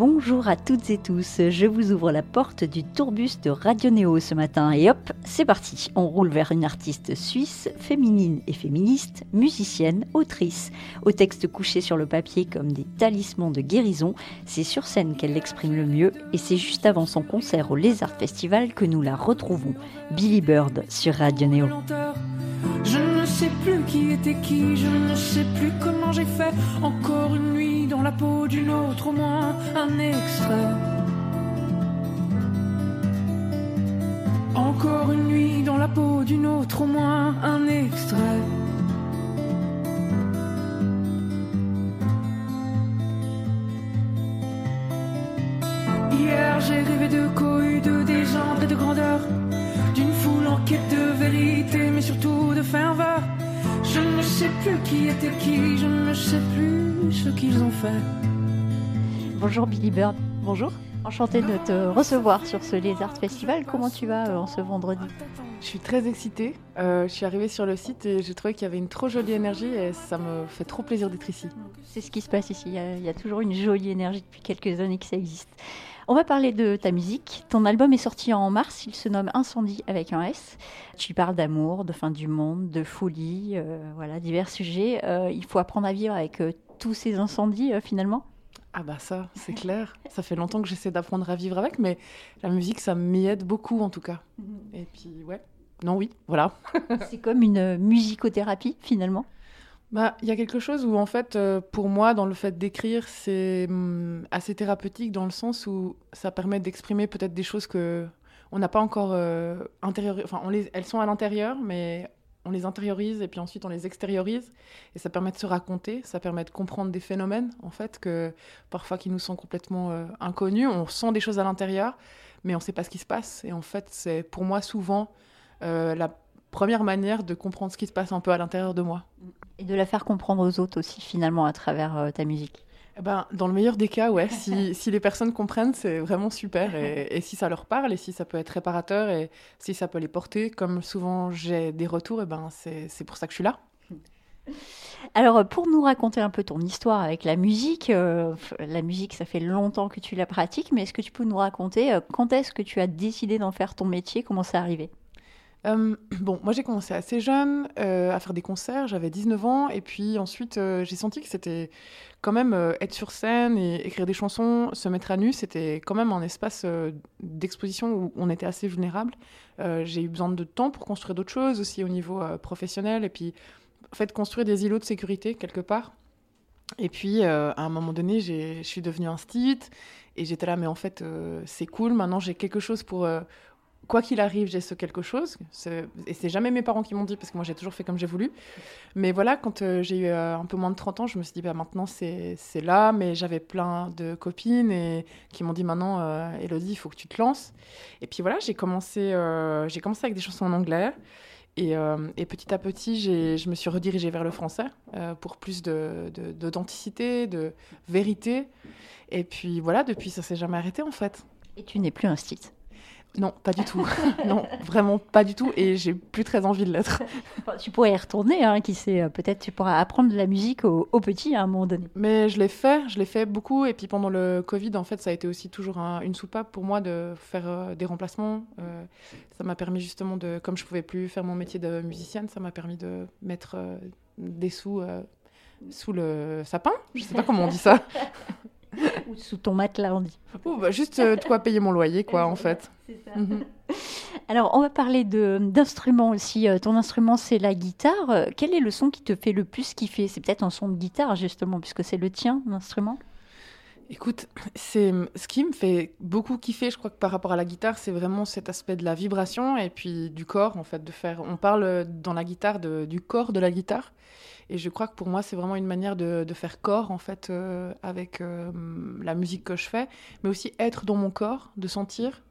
Bonjour à toutes et tous, je vous ouvre la porte du tourbus de Radio Néo ce matin et hop, c'est parti. On roule vers une artiste suisse, féminine et féministe, musicienne, autrice. Au texte couché sur le papier comme des talismans de guérison, c'est sur scène qu'elle l'exprime le mieux et c'est juste avant son concert au Lézard Festival que nous la retrouvons. Billy Bird sur Radio Néo. Je ne sais plus qui était qui, je ne sais plus comment j'ai fait. Encore la peau d'une autre, au moins un extrait. Encore une nuit dans la peau d'une autre, au moins un extrait. Hier j'ai rêvé de cohue, de désordre et de grandeur, d'une foule en quête de vérité, mais surtout de ferveur. Je ne sais plus qui était qui, je ne sais plus ce qu'ils ont fait. Bonjour Billy Bird, Bonjour, enchantée de te recevoir sur ce Lézard Festival. Comment tu vas euh, en ce vendredi? Je suis très excitée. Euh, je suis arrivée sur le site et j'ai trouvé qu'il y avait une trop jolie énergie et ça me fait trop plaisir d'être ici. C'est ce qui se passe ici. Il y, a, il y a toujours une jolie énergie depuis quelques années que ça existe. On va parler de ta musique. Ton album est sorti en mars. Il se nomme Incendie avec un S. Tu parles d'amour, de fin du monde, de folie, euh, voilà, divers sujets. Euh, il faut apprendre à vivre avec tous ces incendies finalement. Ah bah ça, c'est clair. Ça fait longtemps que j'essaie d'apprendre à vivre avec, mais la musique, ça m'y aide beaucoup en tout cas. Et puis ouais, non oui, voilà. C'est comme une euh, musicothérapie finalement? Bah, il y a quelque chose où, en fait, euh, pour moi, dans le fait d'écrire, c'est hum, assez thérapeutique dans le sens où ça permet d'exprimer peut-être des choses que on n'a pas encore euh, intériorisées. Enfin, on les... elles sont à l'intérieur, mais on les intériorise et puis ensuite on les extériorise. Et ça permet de se raconter, ça permet de comprendre des phénomènes, en fait, que parfois qui nous sont complètement euh, inconnus. On sent des choses à l'intérieur, mais on ne sait pas ce qui se passe. Et en fait, c'est pour moi souvent la première manière de comprendre ce qui se passe un peu à l'intérieur de moi. Et de la faire comprendre aux autres aussi finalement à travers euh, ta musique. Eh ben, dans le meilleur des cas, ouais. Si, si les personnes comprennent, c'est vraiment super. Et, et si ça leur parle, et si ça peut être réparateur, et si ça peut les porter, comme souvent j'ai des retours, et ben c'est pour ça que je suis là. Alors, euh, pour nous raconter un peu ton histoire avec la musique, euh, la musique, ça fait longtemps que tu la pratiques, mais est-ce que tu peux nous raconter euh, quand est-ce que tu as décidé d'en faire ton métier? Comment c'est arrivé? Euh, bon, moi j'ai commencé assez jeune euh, à faire des concerts, j'avais 19 ans, et puis ensuite euh, j'ai senti que c'était quand même être sur scène et écrire des chansons, se mettre à nu, c'était quand même un espace d'exposition où on était assez vulnérable. J'ai eu besoin de temps pour construire d'autres choses aussi au niveau professionnel, et puis en fait construire des îlots de sécurité quelque part. Et puis à un moment donné, je suis devenue instite, et j'étais là, mais en fait c'est cool, maintenant j'ai quelque chose pour... quoi qu'il arrive, j'ai ce quelque chose. C'est- Et c'est jamais mes parents qui m'ont dit, parce que moi j'ai toujours fait comme j'ai voulu. Mais voilà, quand euh, j'ai eu euh, un peu moins de 30 ans, je me suis dit, bah, maintenant c'est là. Mais j'avais plein de copines et qui m'ont dit, maintenant, euh, Elodie, il faut que tu te lances. Et puis voilà, j'ai commencé, euh, j'ai commencé avec des chansons en anglais. Et, et petit à petit, je me suis redirigée vers le français pour plus d'authenticité, de, de vérité. Et puis voilà, depuis, ça s'est jamais arrêté en fait. Et tu n'es plus un site. Non, pas du tout. non, vraiment pas du tout. Et j'ai plus très envie de l'être. Tu pourrais y retourner, hein, qui sait, euh, peut-être tu pourras apprendre de la musique aux, aux petits à un moment donné. Mais je l'ai fait, je l'ai fait beaucoup. Et puis pendant le Covid, en fait, ça a été aussi toujours un- une soupape pour moi de faire euh, des remplacements. Euh, ça m'a permis justement de, comme je pouvais plus faire mon métier de musicienne, ça m'a permis de mettre euh, des sous sous le sapin. Je sais pas comment on dit ça. Ou sous ton matelas, on dit. Ou bah, juste euh, de quoi payer mon loyer, quoi, en fait. Mhm. Alors, on va parler de- d'instruments aussi. Euh, Ton instrument, c'est la guitare. Euh, Quel est le son qui te fait le plus kiffer? C'est peut-être un son de guitare, justement, puisque c'est le tien, l'instrument. Écoute, c'est ce qui me fait beaucoup kiffer, je crois que par rapport à la guitare, c'est vraiment cet aspect de la vibration et puis du corps en fait de faire. On parle dans la guitare de- du corps de la guitare et je crois que pour moi c'est vraiment une manière de, faire corps en fait euh, avec euh, la musique que je fais, mais aussi être dans mon corps, de sentir.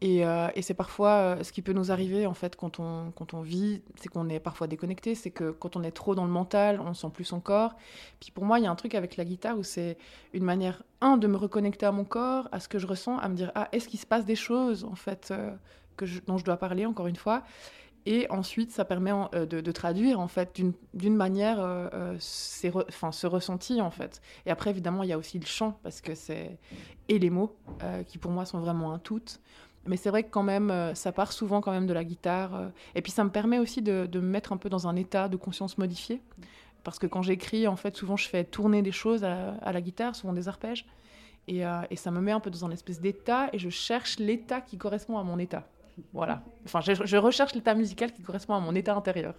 Et, euh, c'est parfois ce qui peut nous arriver en fait quand on, quand on vit, c'est qu'on est parfois déconnecté, c'est que quand on est trop dans le mental, on sent plus son corps. Puis pour moi, il y a un truc avec la guitare où c'est une manière, un, de me reconnecter à mon corps, à ce que je ressens, à me dire, ah, est-ce qu'il se passe des choses en fait que dont je dois parler encore une fois et ensuite, ça permet euh, de, traduire en fait d'une- manière euh, euh, ce ressenti en fait. Et après, évidemment, il y a aussi le chant parce que c'est et les mots qui pour moi sont vraiment un tout. Mais c'est vrai que quand même, ça part souvent quand même de la guitare. et puis ça me permet aussi de, me mettre un peu dans un état de conscience modifié. Parce que quand j'écris, en fait, souvent je fais tourner des choses à, la guitare, souvent des arpèges. Et, et ça me met un peu dans un espèce d'état et je cherche l'état qui correspond à mon état. Voilà. Enfin, je, je recherche l'état musical qui correspond à mon état intérieur.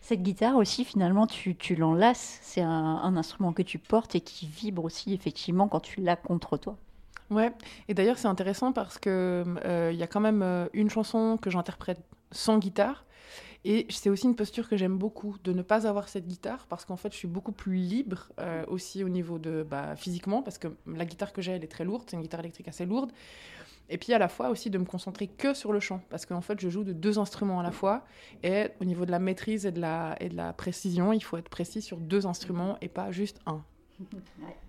Cette guitare aussi, finalement, tu, tu l'enlaces. C'est un, un instrument que tu portes et qui vibre aussi, effectivement, quand tu l'as contre toi. Ouais, et d'ailleurs c'est intéressant parce que euh, il y a quand même euh, une chanson que j'interprète sans guitare. Et c'est aussi une posture que j'aime beaucoup, de ne pas avoir cette guitare, parce qu'en fait, je suis beaucoup plus libre euh, aussi au niveau de bah, physiquement, parce que la guitare que j'ai, elle est très lourde, c'est une guitare électrique assez lourde. Et puis à la fois aussi de me concentrer que sur le chant, parce qu'en fait, je joue de deux instruments à la fois. Et au niveau de la maîtrise et de la, et de la précision, il faut être précis sur deux instruments et pas juste un.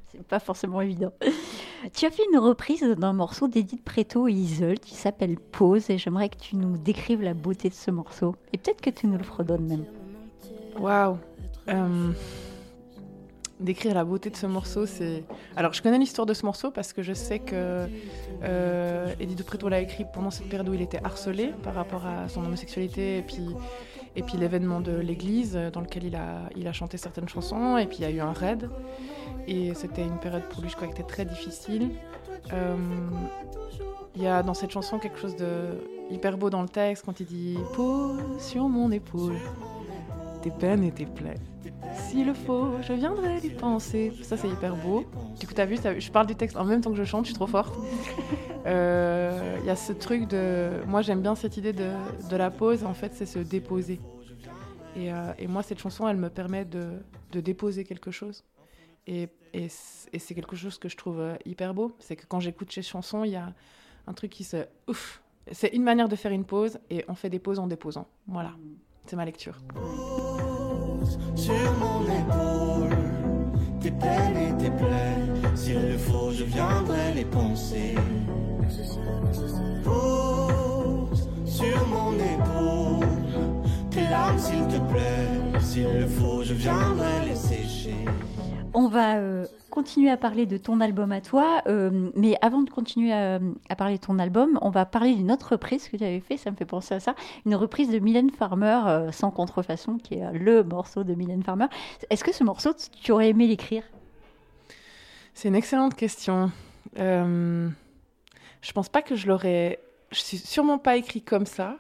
C'est pas forcément évident. tu as fait une reprise d'un morceau d'Edith Preto et Isol qui s'appelle Pause et j'aimerais que tu nous décrives la beauté de ce morceau. Et peut-être que tu nous le fredonnes même. Waouh Euh, Décrire la beauté de ce morceau, c'est. Alors, je connais l'histoire de ce morceau parce que je sais que euh, Eddie de Preto l'a écrit pendant cette période où il était harcelé par rapport à son homosexualité et puis, et puis l'événement de l'église dans lequel il a, il a chanté certaines chansons et puis il y a eu un raid. Et c'était une période pour lui, je crois, qui était très difficile. Euh, Il y a dans cette chanson quelque chose de hyper beau dans le texte quand il dit Pose sur mon épaule tes peines et tes plaies. S'il le faut, je viendrai y penser. Ça, c'est hyper beau. Du coup, t'as vu, t'as- je parle du texte en même temps que je chante, je suis trop forte. Euh, Il y a ce truc de. Moi, j'aime bien cette idée de, de la pause. En fait, c'est se déposer. Et, euh, et moi, cette chanson, elle me permet de, de déposer quelque chose. Et, et c'est quelque chose que je trouve euh, hyper beau. C'est que quand j'écoute ces chansons, il y a un truc qui se. Ouf C'est une manière de faire une pause et on fait des pauses en déposant. Voilà. C'est ma lecture. sur mon épaule tes peines et tes plaies. S'il le faut, je viendrai les penser. Pose sur mon épaule tes larmes, s'il te plaît. S'il le faut, je viendrai les sécher. On va euh, continuer à parler de ton album à toi, euh, mais avant de continuer à, parler de ton album, on va parler d'une autre reprise que tu avais fait, ça me fait penser à ça, une reprise de Mylène Farmer, euh, Sans contrefaçon, qui est le morceau de Mylène Farmer. Est-ce que ce morceau, tu- aurais aimé l'écrire? C'est une excellente question. Je pense pas que je l'aurais. Je suis sûrement pas écrit comme ça.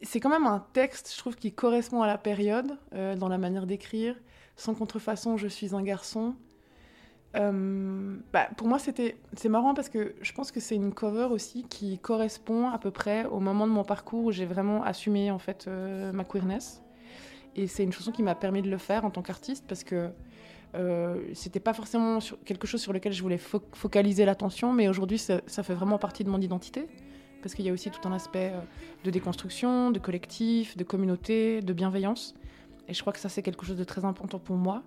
C'est quand même un texte, je trouve, qui correspond à la période, dans la manière d'écrire. Sans contrefaçon, je suis un garçon. Euh, bah, pour moi, c'était, c'est marrant parce que je pense que c'est une cover aussi qui correspond à peu près au moment de mon parcours où j'ai vraiment assumé en fait euh, ma queerness. Et c'est une chanson qui m'a permis de le faire en tant qu'artiste parce que euh, c'était pas forcément quelque chose sur lequel je voulais fo- focaliser l'attention, mais aujourd'hui ça, ça fait vraiment partie de mon identité. Parce qu'il y a aussi tout un aspect euh, de déconstruction, de collectif, de communauté, de bienveillance. Et je crois que ça c'est quelque chose de très important pour moi.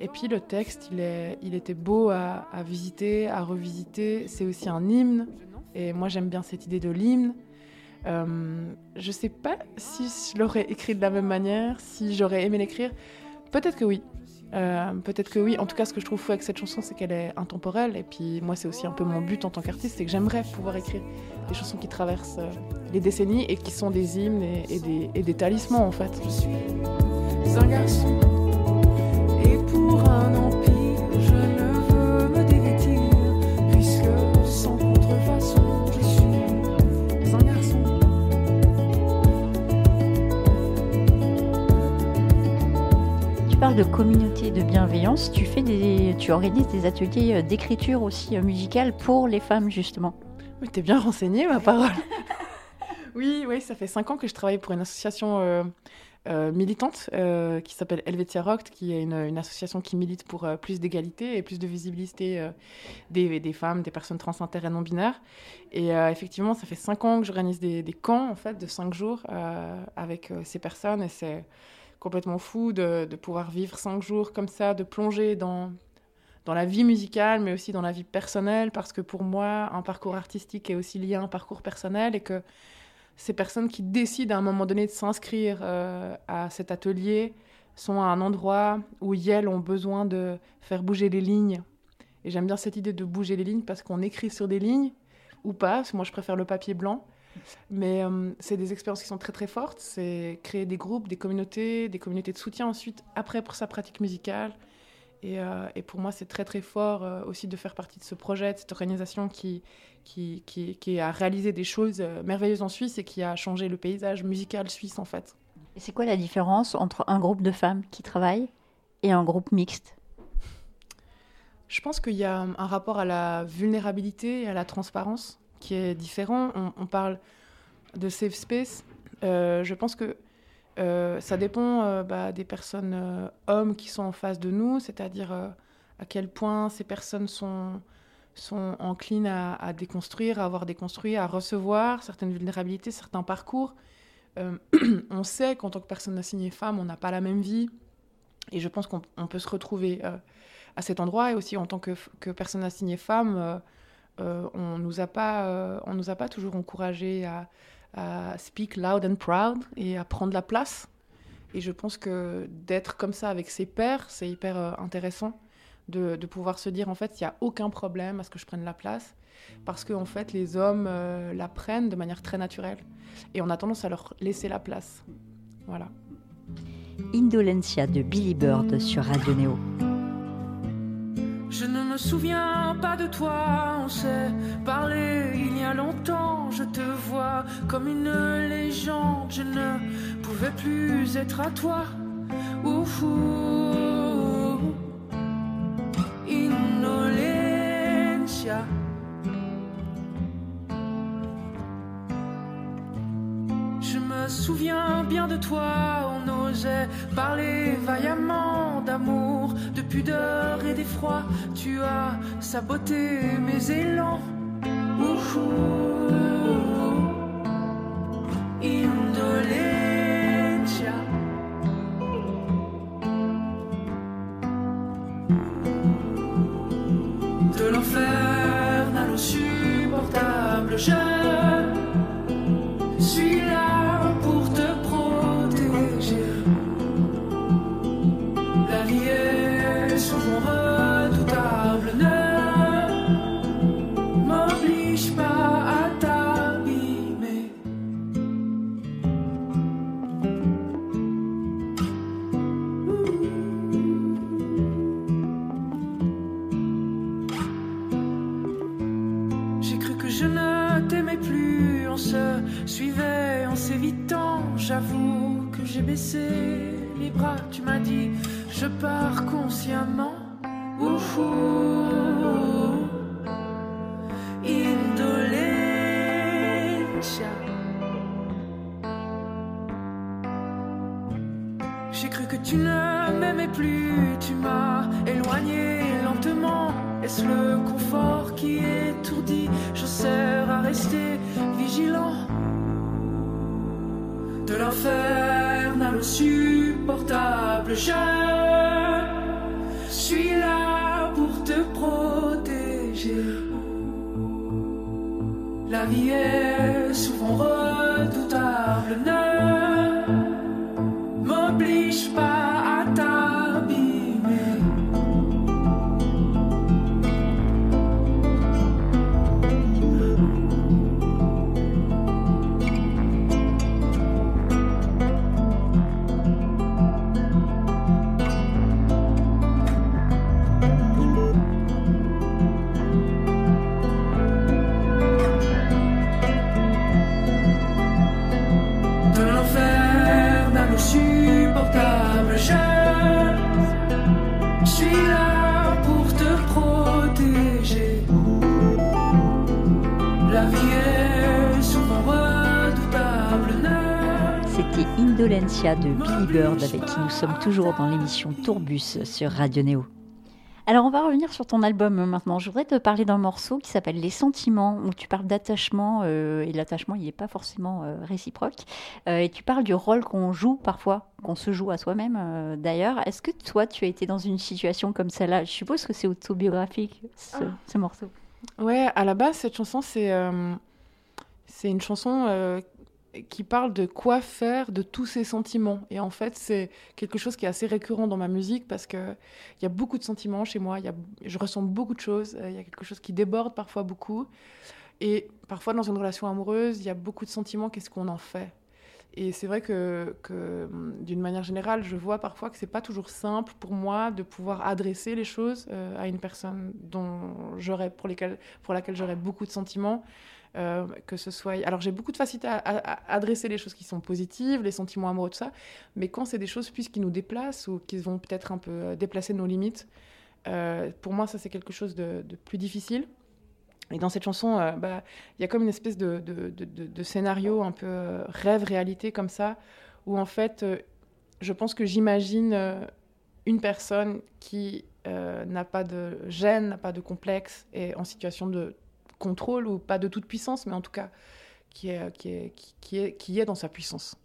Et puis le texte, il, est, il était beau à, visiter, à revisiter. C'est aussi un hymne. Et moi j'aime bien cette idée de l'hymne. Euh, je sais pas si je l'aurais écrit de la même manière, si j'aurais aimé l'écrire. Peut-être que oui. Euh, Peut-être que oui. En tout cas, ce que je trouve fou avec cette chanson, c'est qu'elle est intemporelle. Et puis, moi, c'est aussi un peu mon but en tant qu'artiste, c'est que j'aimerais pouvoir écrire des chansons qui traversent euh, les décennies et qui sont des hymnes et, et des, et des talismans, en fait. Je suis un garçon. Et pour un empire, je ne veux me dévêtir, puisque sans contrefaçon, je suis un garçon. Tu parles de communauté de bienveillance, tu, fais des, tu organises des ateliers euh, d'écriture aussi euh, musicale pour les femmes, justement. Mais t'es bien renseignée, ma parole. oui, oui, ça fait cinq ans que je travaille pour une association euh, euh, militante euh, qui s'appelle Helvetia Rock, qui est une, association qui milite pour euh, plus d'égalité et plus de visibilité des, femmes, des personnes trans, inter et non binaires. Et effectivement, ça fait cinq ans que j'organise des, camps en fait de cinq jours avec ces personnes et c'est complètement fou de, de pouvoir vivre cinq jours comme ça, de plonger dans dans la vie musicale, mais aussi dans la vie personnelle, parce que pour moi, un parcours artistique est aussi lié à un parcours personnel et que ces personnes qui décident à un moment donné de s'inscrire euh, à cet atelier sont à un endroit où elles ont besoin de faire bouger les lignes. Et j'aime bien cette idée de bouger les lignes parce qu'on écrit sur des lignes ou pas, parce que moi je préfère le papier blanc. Mais euh, c'est des expériences qui sont très très fortes. C'est créer des groupes, des communautés, des communautés de soutien ensuite, après pour sa pratique musicale. Et, euh, et pour moi, c'est très très fort euh, aussi de faire partie de ce projet, de cette organisation qui, qui, qui, qui a réalisé des choses euh, merveilleuses en Suisse et qui a changé le paysage musical suisse en fait. Et c'est quoi la différence entre un groupe de femmes qui travaillent et un groupe mixte? Je pense qu'il y a un rapport à la vulnérabilité et à la transparence qui est différent. On, on parle de safe space. Je pense que euh, ça dépend euh, bah, des personnes euh, hommes qui sont en face de nous, c'est-à-dire à quel point ces personnes sont, sont enclines à, déconstruire, à avoir déconstruit, à recevoir certaines vulnérabilités, certains parcours. On sait qu'en tant que personne assignée femme, on n'a pas la même vie. Et je pense qu'on on peut se retrouver à cet endroit. Et aussi en tant que, que personne assignée femme, on nous a pas, nous a pas toujours encouragé à, à speak loud and proud et à prendre la place. Et je pense que d'être comme ça avec ses pairs, c'est hyper euh, intéressant de, pouvoir se dire en fait, il n'y a aucun problème à ce que je prenne la place. Parce qu'en en fait, les hommes euh, la prennent de manière très naturelle. Et on a tendance à leur laisser la place. Voilà. Indolencia de Billy Bird sur Radio Néo. Me souviens pas de toi, on s'est parlé il y a longtemps. Je te vois comme une légende, je ne pouvais plus être à toi. Ouf, ouf. Je me souviens bien de toi, on osait parler vaillamment d'amour, de pudeur et d'effroi. Tu as saboté mes élans. Plus, tu m'as éloigné lentement. Est-ce le confort qui étourdit Je sers à rester vigilant. De l'infernal au supportable, je suis là pour te protéger. La vie est souvent redoutable, Indolencia de Billy Bird avec qui nous sommes toujours dans l'émission Tourbus sur Radio Néo. Alors on va revenir sur ton album maintenant. Je voudrais te parler d'un morceau qui s'appelle Les Sentiments, où tu parles d'attachement, euh, et l'attachement il n'est pas forcément euh, réciproque. Euh, et tu parles du rôle qu'on joue parfois, qu'on se joue à soi-même d'ailleurs. Est-ce que toi tu as été dans une situation comme celle-là? Je suppose que c'est autobiographique ce, Ah. ce morceau. Ouais, à la base, cette chanson, c'est c'est une chanson euh, qui parle de quoi faire de tous ces sentiments. Et en fait, c'est quelque chose qui est assez récurrent dans ma musique parce qu'il y a beaucoup de sentiments chez moi. Y a, je ressens beaucoup de choses. euh, Il y a quelque chose qui déborde parfois beaucoup. Et parfois, dans une relation amoureuse, il y a beaucoup de sentiments. Qu'est-ce qu'on en fait? Et c'est vrai que, hum, d'une manière générale, je vois parfois que c'est pas toujours simple pour moi de pouvoir adresser les choses euh, à une personne dont j'aurais pour laquelle j'aurais beaucoup de sentiments. Euh, que ce soit. Alors j'ai beaucoup de facilité à, adresser les choses qui sont positives, les sentiments amoureux, tout ça. Mais quand c'est des choses plus qui nous déplacent ou qui vont peut-être un peu euh, déplacer nos limites, euh, pour moi ça c'est quelque chose de, plus difficile. Et dans cette chanson, bah, il y a comme une espèce de, scénario un peu rêve-réalité comme ça, où en fait, je pense que j'imagine une personne qui n'a pas de gêne, n'a pas de complexe, et en situation de contrôle ou pas de toute puissance, mais en tout cas qui est, qui est, qui, est, qui est dans sa puissance.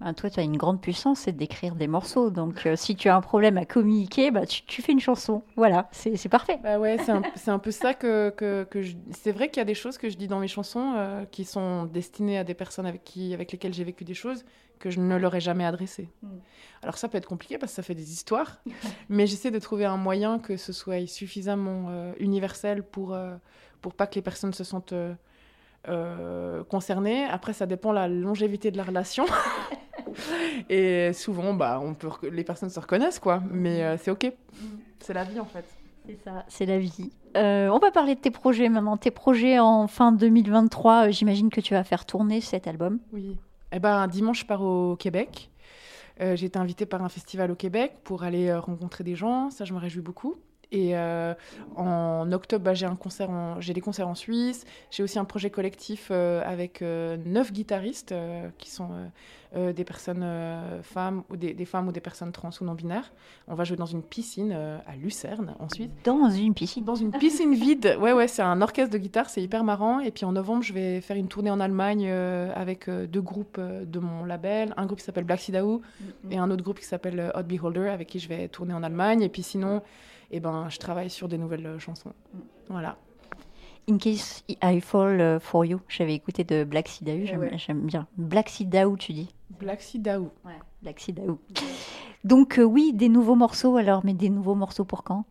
Ben, toi, tu as une grande puissance, c'est d'écrire des morceaux. Donc, euh, si tu as un problème à communiquer, bah, tu, tu fais une chanson. Voilà, c'est c'est parfait. Bah ouais, c'est un, c'est un peu ça que, que, que je... C'est vrai qu'il y a des choses que je dis dans mes chansons euh, qui sont destinées à des personnes avec, qui, avec lesquelles j'ai vécu des choses que je ne leur ai jamais adressées. Mm. Alors ça peut être compliqué parce que ça fait des histoires, mais j'essaie de trouver un moyen que ce soit suffisamment euh, universel pour, pour pas que les personnes se sentent euh, euh, concernées. Après, ça dépend de la longévité de la relation. Et souvent, bah, on peut, les personnes se reconnaissent, quoi. Mais euh, c'est OK. C'est la vie, en fait. C'est ça, c'est la vie. Euh, on va parler de tes projets maintenant. Tes projets en fin 2023, euh, j'imagine que tu vas faire tourner cet album. Oui. Eh ben, dimanche, je pars au Québec. Euh, j'ai été invitée par un festival au Québec pour aller rencontrer des gens. Ça, je me réjouis beaucoup. Et euh, en octobre, bah, j'ai un concert en- j'ai des concerts en Suisse. J'ai aussi un projet collectif euh, avec euh, neuf guitaristes qui sont des personnes femmes ou des, des femmes ou des personnes trans ou non binaires. On va jouer dans une piscine à Lucerne ensuite. Dans une piscine. Dans une piscine vide. Ouais, ouais, c'est un orchestre de guitare, c'est hyper marrant. Et puis en novembre, je vais faire une tournée en Allemagne avec deux groupes de mon label. Un groupe qui s'appelle Black Sidao et un autre groupe qui s'appelle Hot Beholder avec qui je vais tourner en Allemagne. Et puis sinon, eh ben, je travaille sur des nouvelles euh, chansons. Voilà. In Case I Fall euh, For You, j'avais écouté de Black Sidao, j'aime ouais. bien. Black Sidao, tu dis Black Sidao. Ouais, Black Sidao. Donc, euh, oui, des nouveaux morceaux alors, mais des nouveaux morceaux pour quand?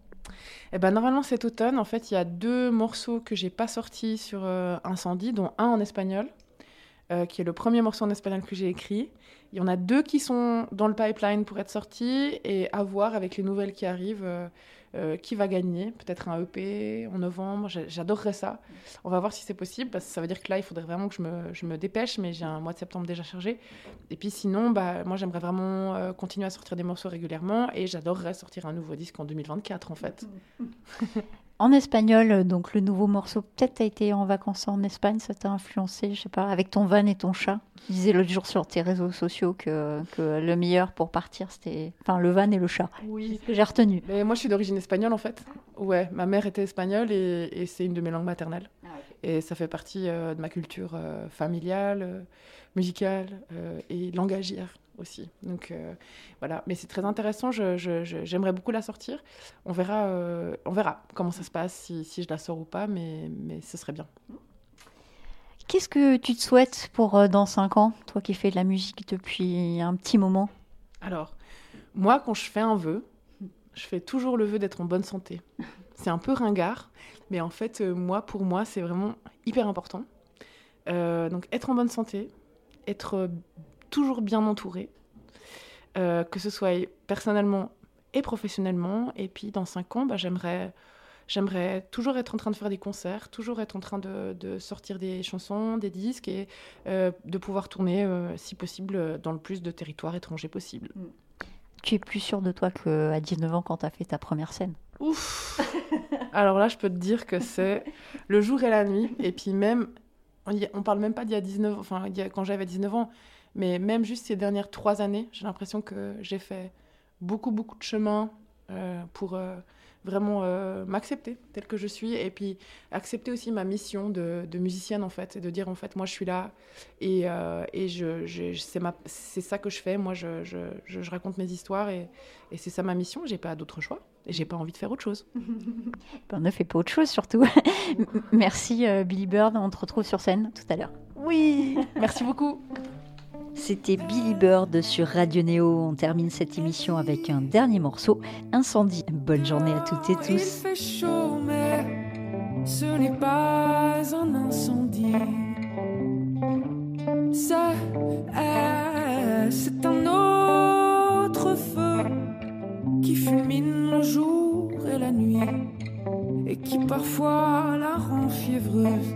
Eh ben, normalement, cet automne, en fait, il y a deux morceaux que j'ai pas sortis sur euh, Incendie, dont un en espagnol, euh, qui est le premier morceau en espagnol que j'ai écrit. Il y en a deux qui sont dans le pipeline pour être sortis et à voir avec les nouvelles qui arrivent euh, euh, qui va gagner. Peut-être un EP en novembre. J'adorerais ça. On va voir si c'est possible parce que ça veut dire que là, il faudrait vraiment que je me, dépêche, mais j'ai un mois de septembre déjà chargé. Et puis sinon, bah, moi, j'aimerais vraiment continuer à sortir des morceaux régulièrement et j'adorerais sortir un nouveau disque en 2024 en fait. En espagnol, donc le nouveau morceau, peut-être t'as été en vacances en Espagne, ça t'a influencé, je sais pas, avec ton van et ton chat. Tu disais l'autre jour sur tes réseaux sociaux que, que le meilleur pour partir, c'était enfin, le van et le chat. Oui. C'est ce que j'ai retenu. Mais moi, je suis d'origine espagnole en fait. Ouais, ma mère était espagnole et, et c'est une de mes langues maternelles. Et ça fait partie euh, de ma culture euh, familiale, euh, musicale euh, et langagière aussi. Donc euh, voilà, mais c'est très intéressant. je- je- je- J'aimerais beaucoup la sortir. On verra, euh, on verra comment ça se passe, si, si je la sors ou pas, mais, mais ce serait bien. Qu'est-ce que tu te souhaites pour euh, dans 5 ans, toi qui fais de la musique depuis un petit moment? Alors, moi, quand je fais un vœu, je fais toujours le vœu d'être en bonne santé. C'est un peu ringard, mais en fait, moi, pour moi, c'est vraiment hyper important. Donc, être en bonne santé, être toujours bien entouré, euh, que ce soit personnellement et professionnellement. Et puis, dans cinq ans, bah, j'aimerais, j'aimerais toujours être en train de faire des concerts, toujours être en train de, de sortir des chansons, des disques et euh, de pouvoir tourner, euh, si possible, dans le plus de territoires étrangers possible. Tu es plus sûr de toi qu'à 19 ans quand tu as fait ta première scène? Ouf Alors là, je peux te dire que c'est le jour et la nuit. Et puis même, on, y- on parle même pas d'il y a 19 enfin, il y a- quand j'avais 19 ans, Mais même juste ces dernières trois années, j'ai l'impression que j'ai fait beaucoup, beaucoup de chemin euh, pour euh, vraiment euh, m'accepter telle que je suis et puis accepter aussi ma mission de, de musicienne en fait et de dire en fait moi je suis là et, et je, je- c'est ma- c'est ça que je fais. Moi je, je, je- raconte mes histoires et, et c'est ça ma mission. J'ai pas d'autre choix et j'ai pas envie de faire autre chose. On ne fait pas autre chose surtout. Merci Billy Bird, on te retrouve sur scène tout à l'heure. oui merci beaucoup C'était Billy Bird sur Radio Néo. On termine cette émission avec un dernier morceau, Incendie. Bonne journée à toutes et Il tous. fait chaud, mais ce n'est pas un incendie. C'est, euh, c'est un autre feu qui fulmine le jour et la nuit et qui parfois la rend fiévreuse.